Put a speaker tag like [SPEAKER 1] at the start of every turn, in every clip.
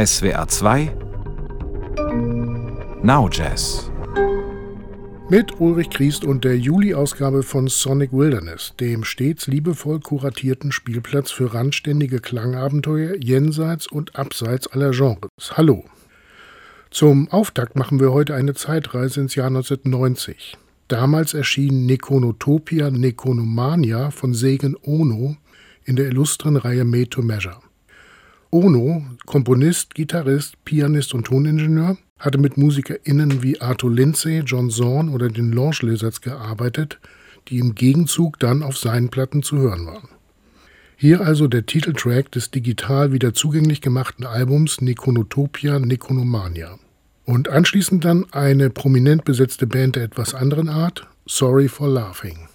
[SPEAKER 1] SWR 2 Now Jazz
[SPEAKER 2] mit Ulrich Kriest und der Juli-Ausgabe von Sonic Wilderness, dem stets liebevoll kuratierten Spielplatz für randständige Klangabenteuer jenseits und abseits aller Genres. Hallo. Zum Auftakt machen wir heute eine Zeitreise ins Jahr 1990. Damals erschien Nekonotopia Nekonomania von Segen Ono in der illustren Reihe Made to Measure. Ono, Komponist, Gitarrist, Pianist und Toningenieur, hatte mit MusikerInnen wie Arthur Lindsay, John Zorn oder den Launch Lizards gearbeitet, die im Gegenzug dann auf seinen Platten zu hören waren. Hier also der Titeltrack des digital wieder zugänglich gemachten Albums Nekonotopia Nekonomania. Und anschließend dann eine prominent besetzte Band der etwas anderen Art, Sorry for Laughing.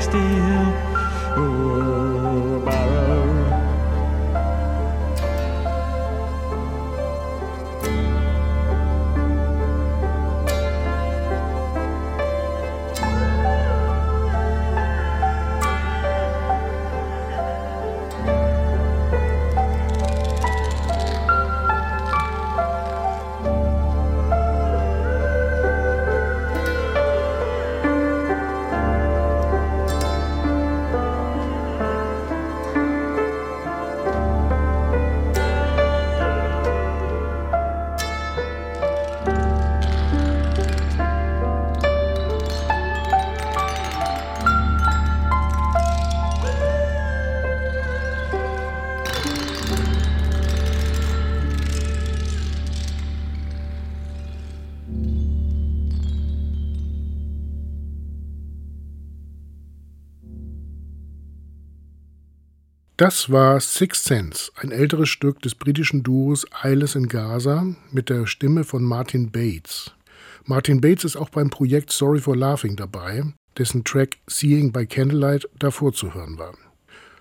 [SPEAKER 3] still. Whoa. Das war Six Sense, ein älteres Stück des britischen Duos Eyeless in Gaza mit der Stimme von Martin Bates. Martin Bates ist auch beim Projekt Sorry for Laughing dabei, dessen Track Seeing by Candlelight davor zu hören war.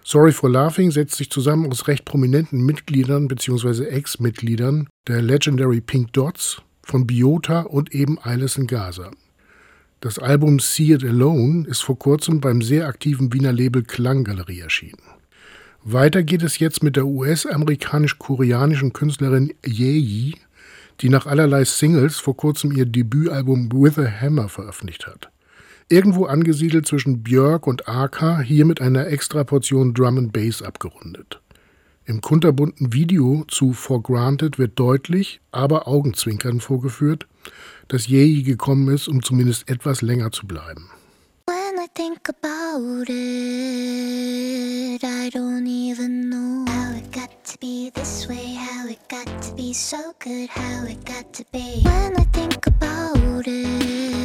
[SPEAKER 3] Sorry for Laughing setzt sich zusammen aus recht prominenten Mitgliedern bzw. Ex-Mitgliedern der Legendary
[SPEAKER 4] Pink Dots, von Biota und eben Eyeless in Gaza. Das Album See It Alone ist vor kurzem beim sehr aktiven Wiener Label Klanggalerie erschienen. Weiter geht es jetzt mit der US-amerikanisch-koreanischen Künstlerin Yeji, die nach allerlei Singles vor kurzem ihr Debütalbum With a Hammer veröffentlicht hat. Irgendwo angesiedelt zwischen Björk und Aka, hier mit einer extra Portion Drum and Bass abgerundet. Im kunterbunten Video zu For Granted wird deutlich, aber augenzwinkern vorgeführt, dass Yeji gekommen ist, um zumindest etwas länger zu bleiben. Think about it, I don't even know how it got to be this way, how it got to be so good, how it got to be. When I think about it.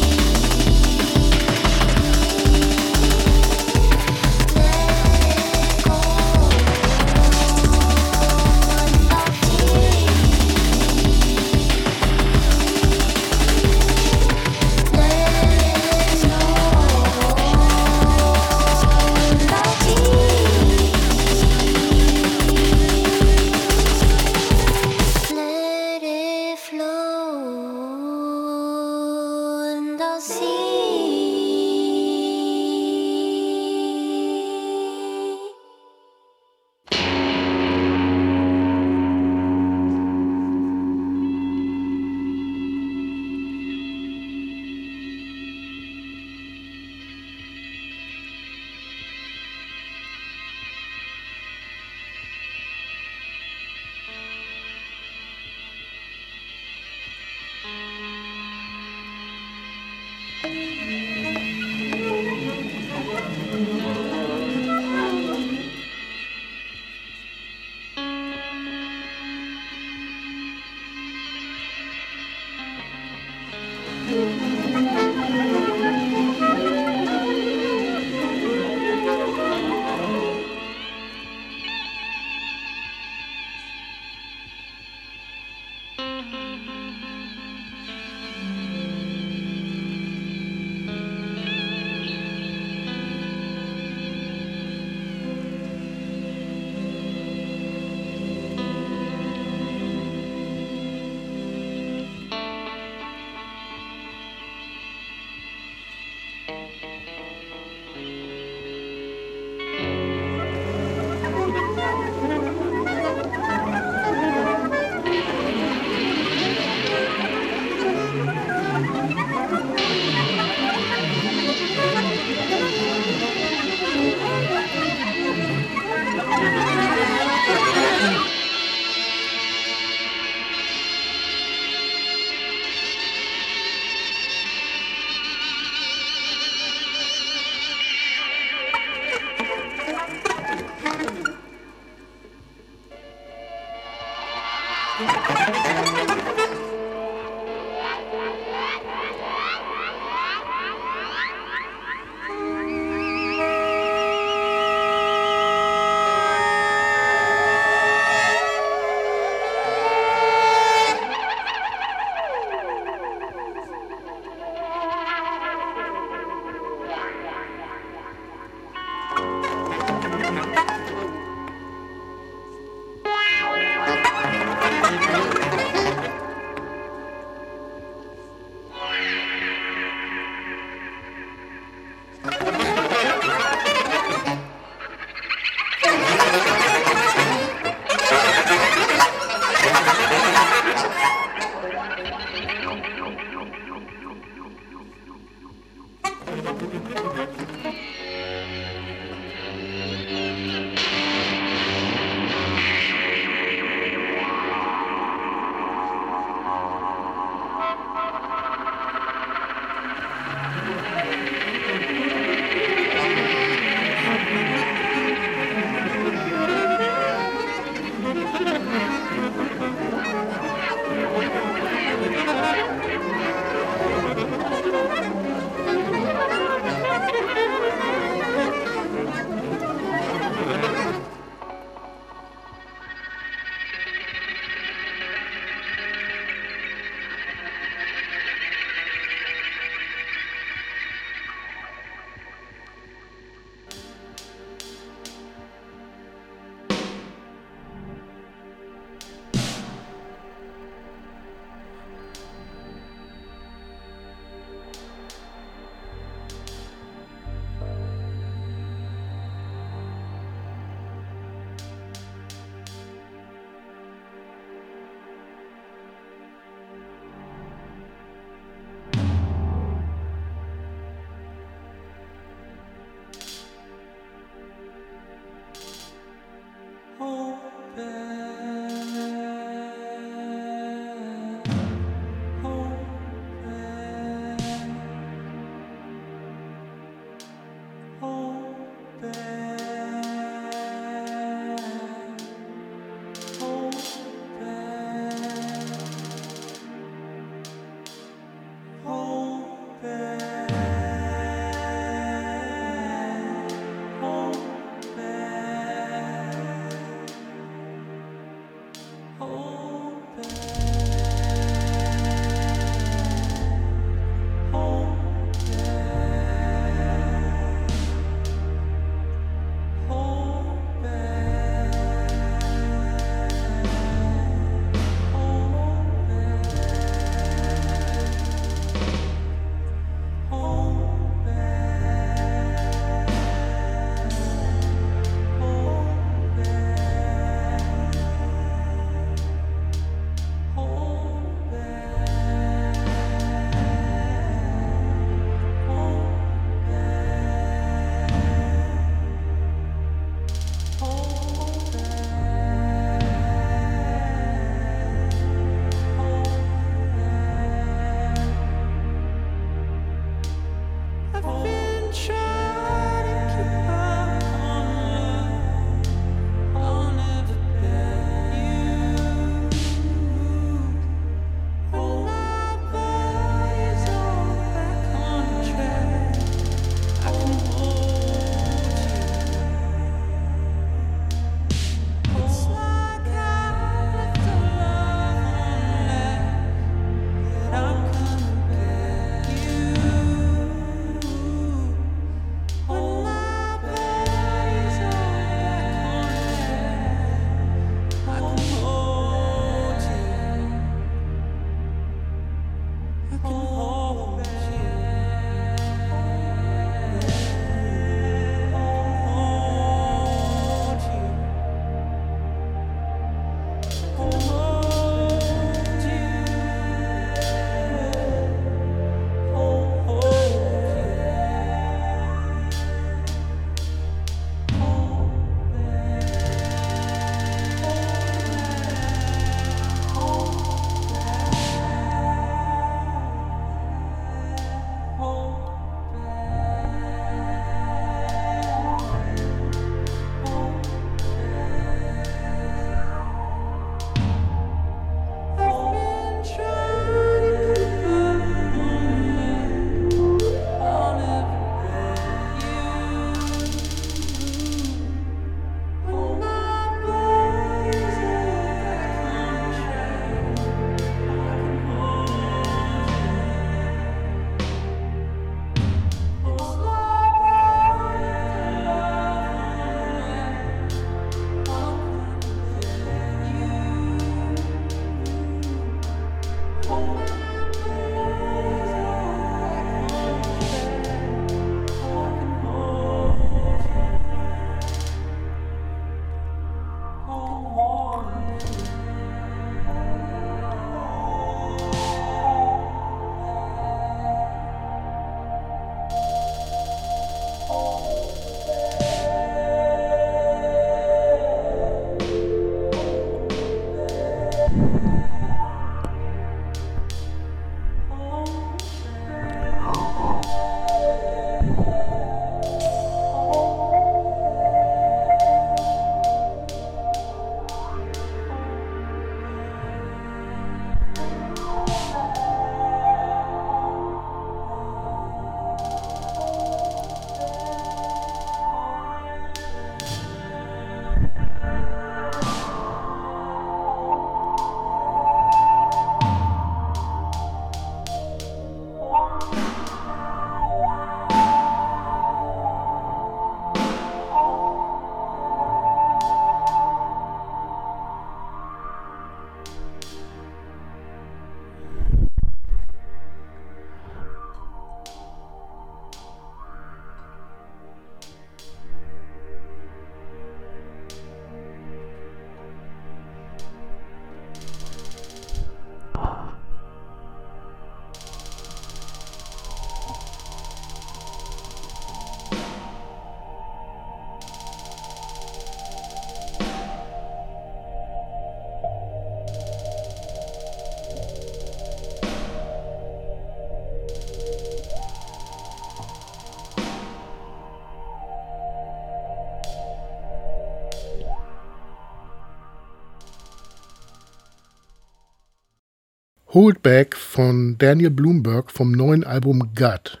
[SPEAKER 4] Hold Back von Daniel Bloomberg vom neuen Album Gut.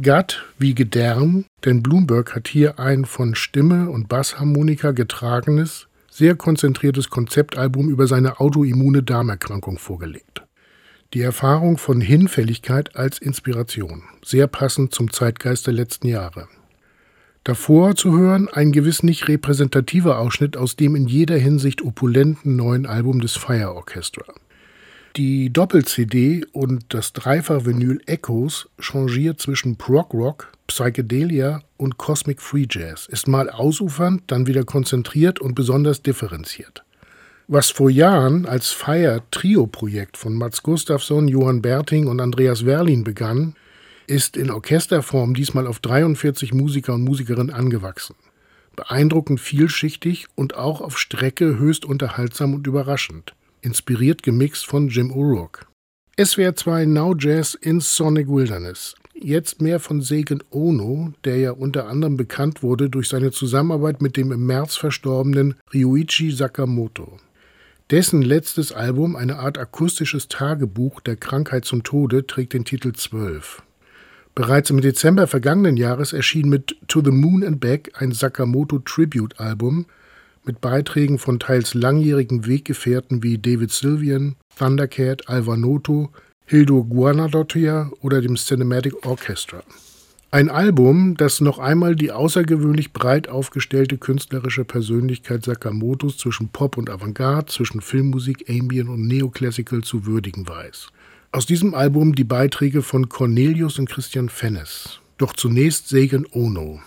[SPEAKER 4] Gut wie Gedärm, denn Bloomberg hat hier ein von Stimme und Bassharmonika getragenes, sehr konzentriertes Konzeptalbum über seine autoimmune Darmerkrankung vorgelegt. Die Erfahrung von Hinfälligkeit als Inspiration, sehr passend zum Zeitgeist der letzten Jahre. Davor zu hören ein gewiss nicht repräsentativer Ausschnitt aus dem in jeder Hinsicht opulenten neuen Album des Fire Orchestra. Die Doppel-CD und das Dreifach-Vinyl Echoes changiert zwischen Prog Rock, Psychedelia und Cosmic Free Jazz, ist mal ausufernd, dann wieder konzentriert und besonders differenziert. Was vor Jahren als Fire-Trio-Projekt von Mats Gustafsson, Johann Berting und Andreas Werlin begann, ist in Orchesterform diesmal auf 43 Musiker und Musikerinnen angewachsen. Beeindruckend vielschichtig und auch auf Strecke höchst unterhaltsam und überraschend inspiriert gemixt von Jim O'Rourke. SWR 2 Now Jazz in Sonic Wilderness. Jetzt mehr von Seigen Ono, der ja unter anderem bekannt wurde durch seine Zusammenarbeit mit dem im März verstorbenen Ryuichi Sakamoto. Dessen letztes Album, eine Art akustisches Tagebuch der Krankheit zum Tode, trägt den Titel 12. Bereits im Dezember vergangenen Jahres erschien mit To the Moon and Back ein Sakamoto Tribute Album, mit Beiträgen von teils langjährigen Weggefährten wie David Sylvian, Thundercat, Alvanoto, Hildo Guanadottir oder dem Cinematic Orchestra. Ein Album, das noch einmal die außergewöhnlich breit
[SPEAKER 2] aufgestellte künstlerische Persönlichkeit Sakamotos zwischen Pop und Avantgarde, zwischen Filmmusik, Ambient und Neoclassical zu würdigen weiß. Aus diesem Album die Beiträge von Cornelius und Christian Fennes. Doch zunächst Segen Ono.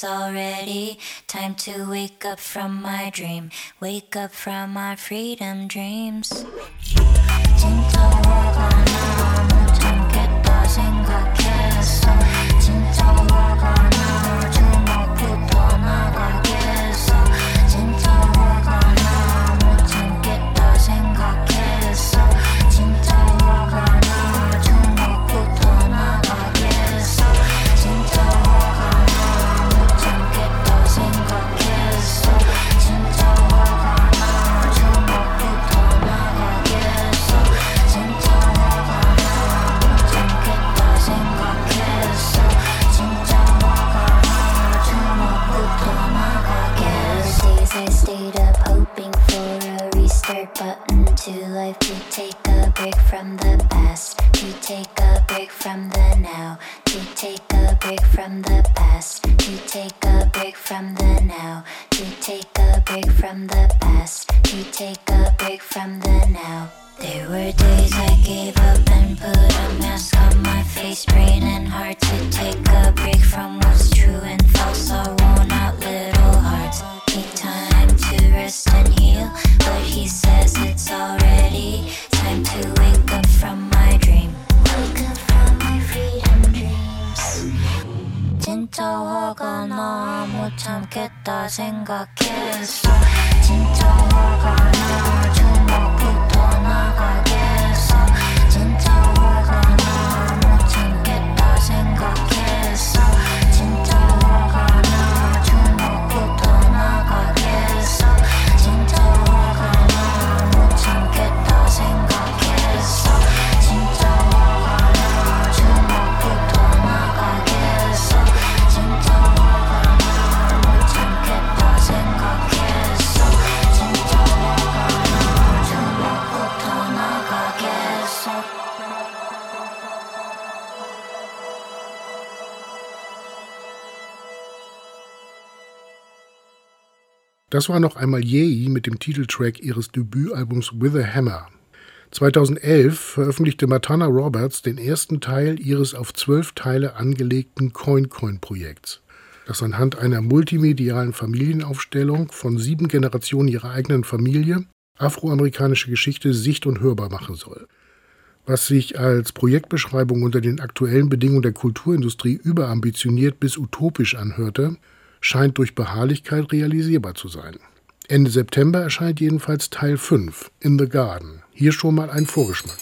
[SPEAKER 4] it's already time to wake up from my dream Wake up from my freedom dreams 진짜 화가 나못 참겠다 생각했 button to life. To take a break from the past. To take a break from the now. To take a break from the past to take a break from the now? To take a break from the past? To take a break from the now? There were days I gave up and put a mask on my face, raining hard to take a break from what's true and false. Our worn out little hearts. Need time to rest and heal, but he says it's already time to wake up from my 진짜 화가 나. 못 참겠다 생각했어. 진짜 화가 나. 주먹부터 나가겠
[SPEAKER 2] Das war noch einmal Yei mit dem Titeltrack ihres Debütalbums With a Hammer. 2011 veröffentlichte Matana Roberts den ersten Teil ihres auf zwölf Teile angelegten Coin-Coin-Projekts, das anhand einer multimedialen Familienaufstellung von sieben Generationen ihrer eigenen Familie afroamerikanische Geschichte sicht- und hörbar machen soll. Was sich als Projektbeschreibung unter den aktuellen Bedingungen der Kulturindustrie überambitioniert bis utopisch anhörte, scheint durch Beharrlichkeit realisierbar zu sein. Ende September erscheint jedenfalls Teil 5, In the Garden. Hier schon mal ein Vorgeschmack.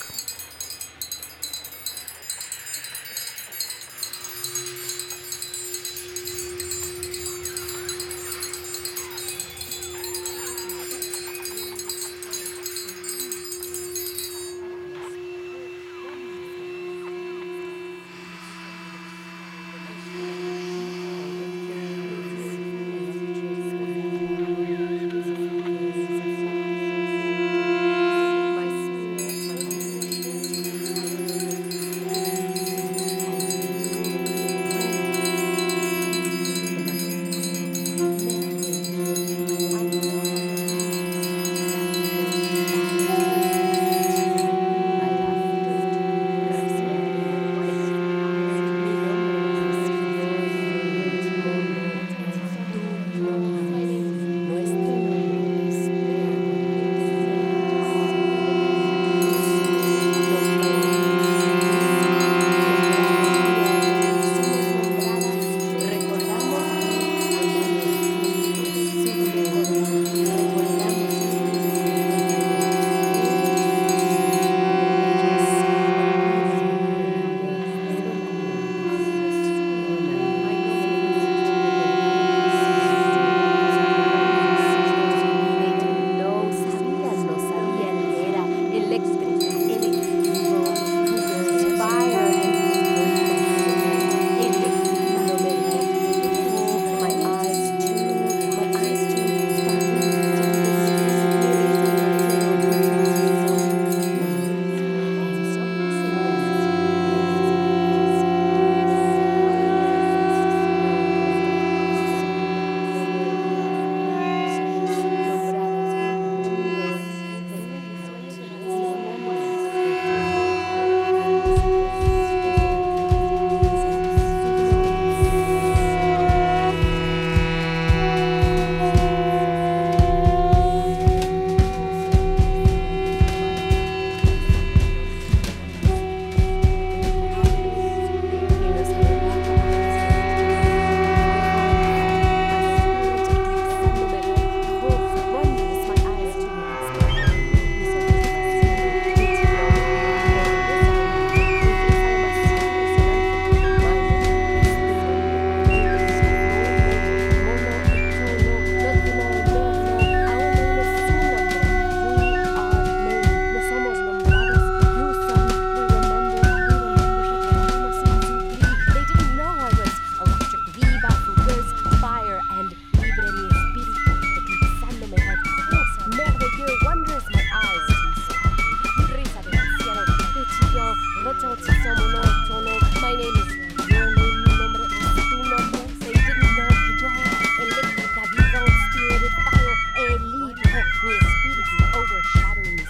[SPEAKER 5] is overshadowing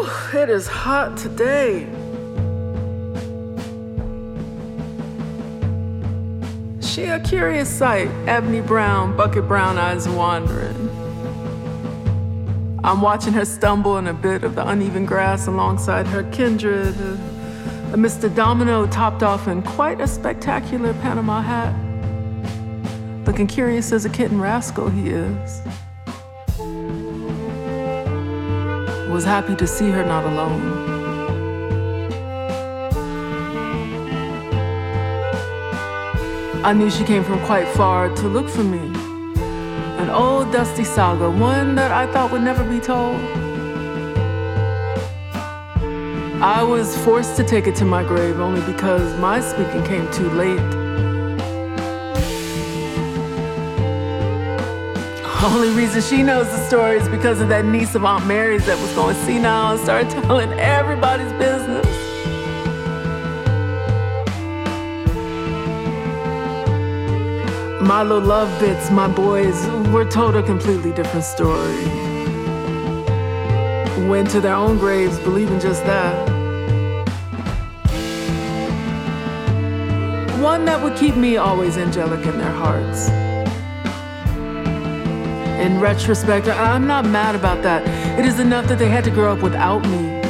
[SPEAKER 5] Whew, it is hot today. She a curious sight, Ebony Brown, bucket brown eyes wandering. I'm watching her stumble in a bit of the uneven grass alongside her kindred, uh, a Mr. Domino topped off in quite a spectacular Panama hat. Looking curious as a kitten rascal he is. Was happy to see her not alone. I knew she came from quite far to look for me. An old dusty saga, one that I thought would never be told. I was forced to take it to my grave only because my speaking came too late. The only reason she knows the story is because of that niece of Aunt Mary's that was going senile and started telling everybody's business. My little love bits, my boys, were told a completely different story. Went to their own graves believing just that. One that would keep me always angelic in their hearts in retrospect, I'm not mad about that. It is enough that they had to grow up without me.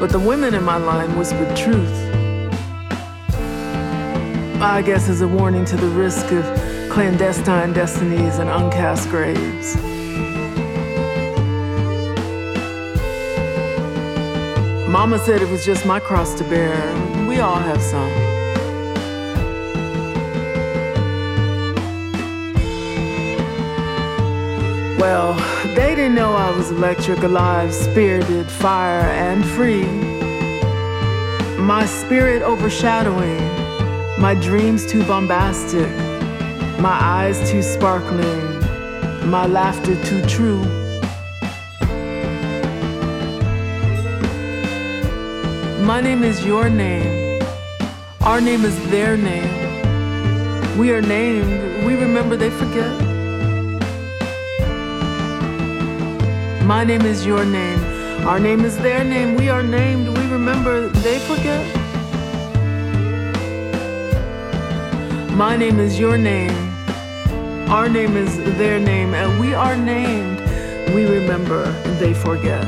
[SPEAKER 5] But the women in my line whispered truth. I guess as a warning to the risk of clandestine destinies and uncast graves. Mama said it was just my cross to bear. We all have some. Well, they didn't know I was electric, alive, spirited, fire, and free. My spirit overshadowing, my dreams too bombastic, my eyes too sparkling, my laughter too true. My name is your name. Our name is their name. We are named. We remember they forget. My name is your name. Our name is their name. We are named. We remember. They forget. My name is your name. Our name is their name. And we are named. We remember. They forget.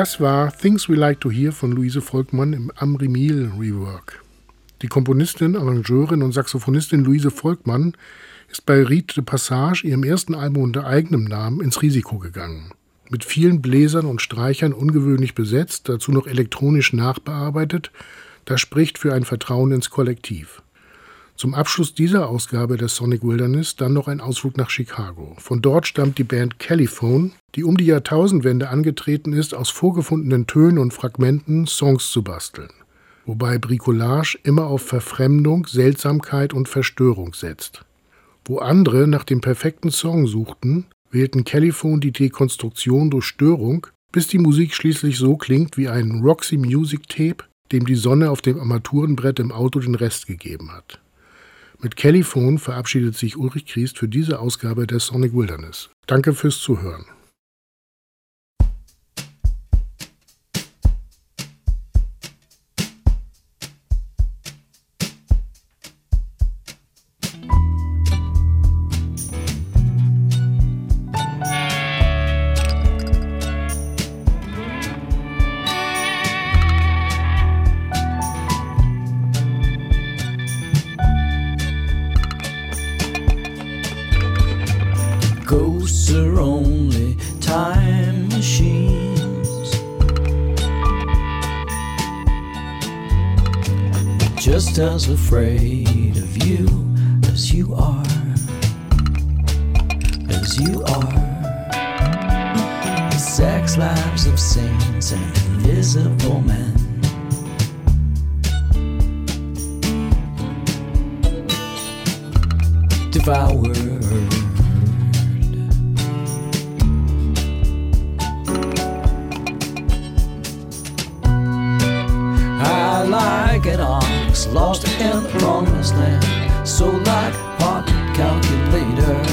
[SPEAKER 2] Das war Things We Like to Hear von Luise Volkmann im Amri Meal Rework. Die Komponistin, Arrangeurin und Saxophonistin Luise Volkmann ist bei Rite de Passage, ihrem ersten Album unter eigenem Namen, ins Risiko gegangen. Mit vielen Bläsern und Streichern ungewöhnlich besetzt, dazu noch elektronisch nachbearbeitet, das spricht für ein Vertrauen ins Kollektiv. Zum Abschluss dieser Ausgabe der Sonic Wilderness dann noch ein Ausflug nach Chicago. Von dort stammt die Band Caliphone, die um die Jahrtausendwende angetreten ist, aus vorgefundenen Tönen und Fragmenten Songs zu basteln. Wobei Bricolage immer auf Verfremdung, Seltsamkeit und Verstörung setzt. Wo andere nach dem perfekten Song suchten, wählten Caliphone die Dekonstruktion durch Störung, bis die Musik schließlich so klingt wie ein Roxy Music Tape, dem die Sonne auf dem Armaturenbrett im Auto den Rest gegeben hat. Mit Kellyphone verabschiedet sich Ulrich Kriest für diese Ausgabe der Sonic Wilderness. Danke fürs Zuhören.
[SPEAKER 6] Afraid of you as you are, as you are. The sex lives of saints and invisible men. Devoured.
[SPEAKER 3] Lost in the promised land.
[SPEAKER 6] So like pocket calculator,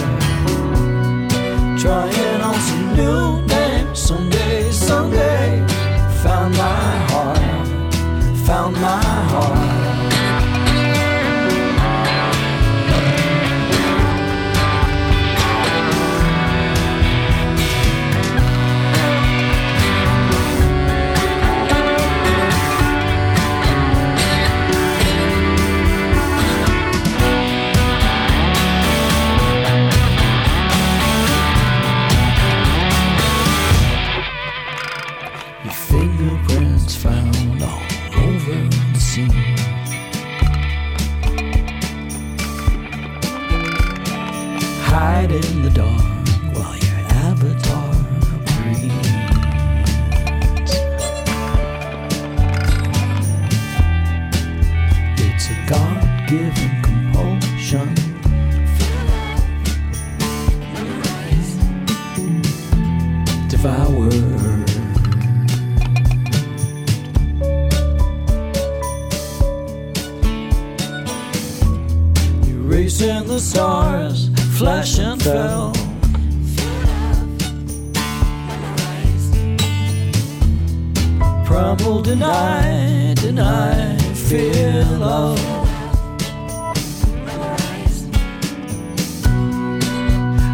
[SPEAKER 6] deny, deny fear, love.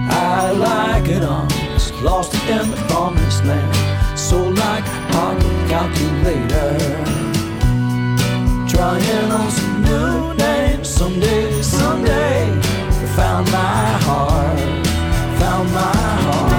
[SPEAKER 6] I like it on lost in the promised land. So like pocket calculator, trying on some new names. Someday, someday, found my heart, found my heart.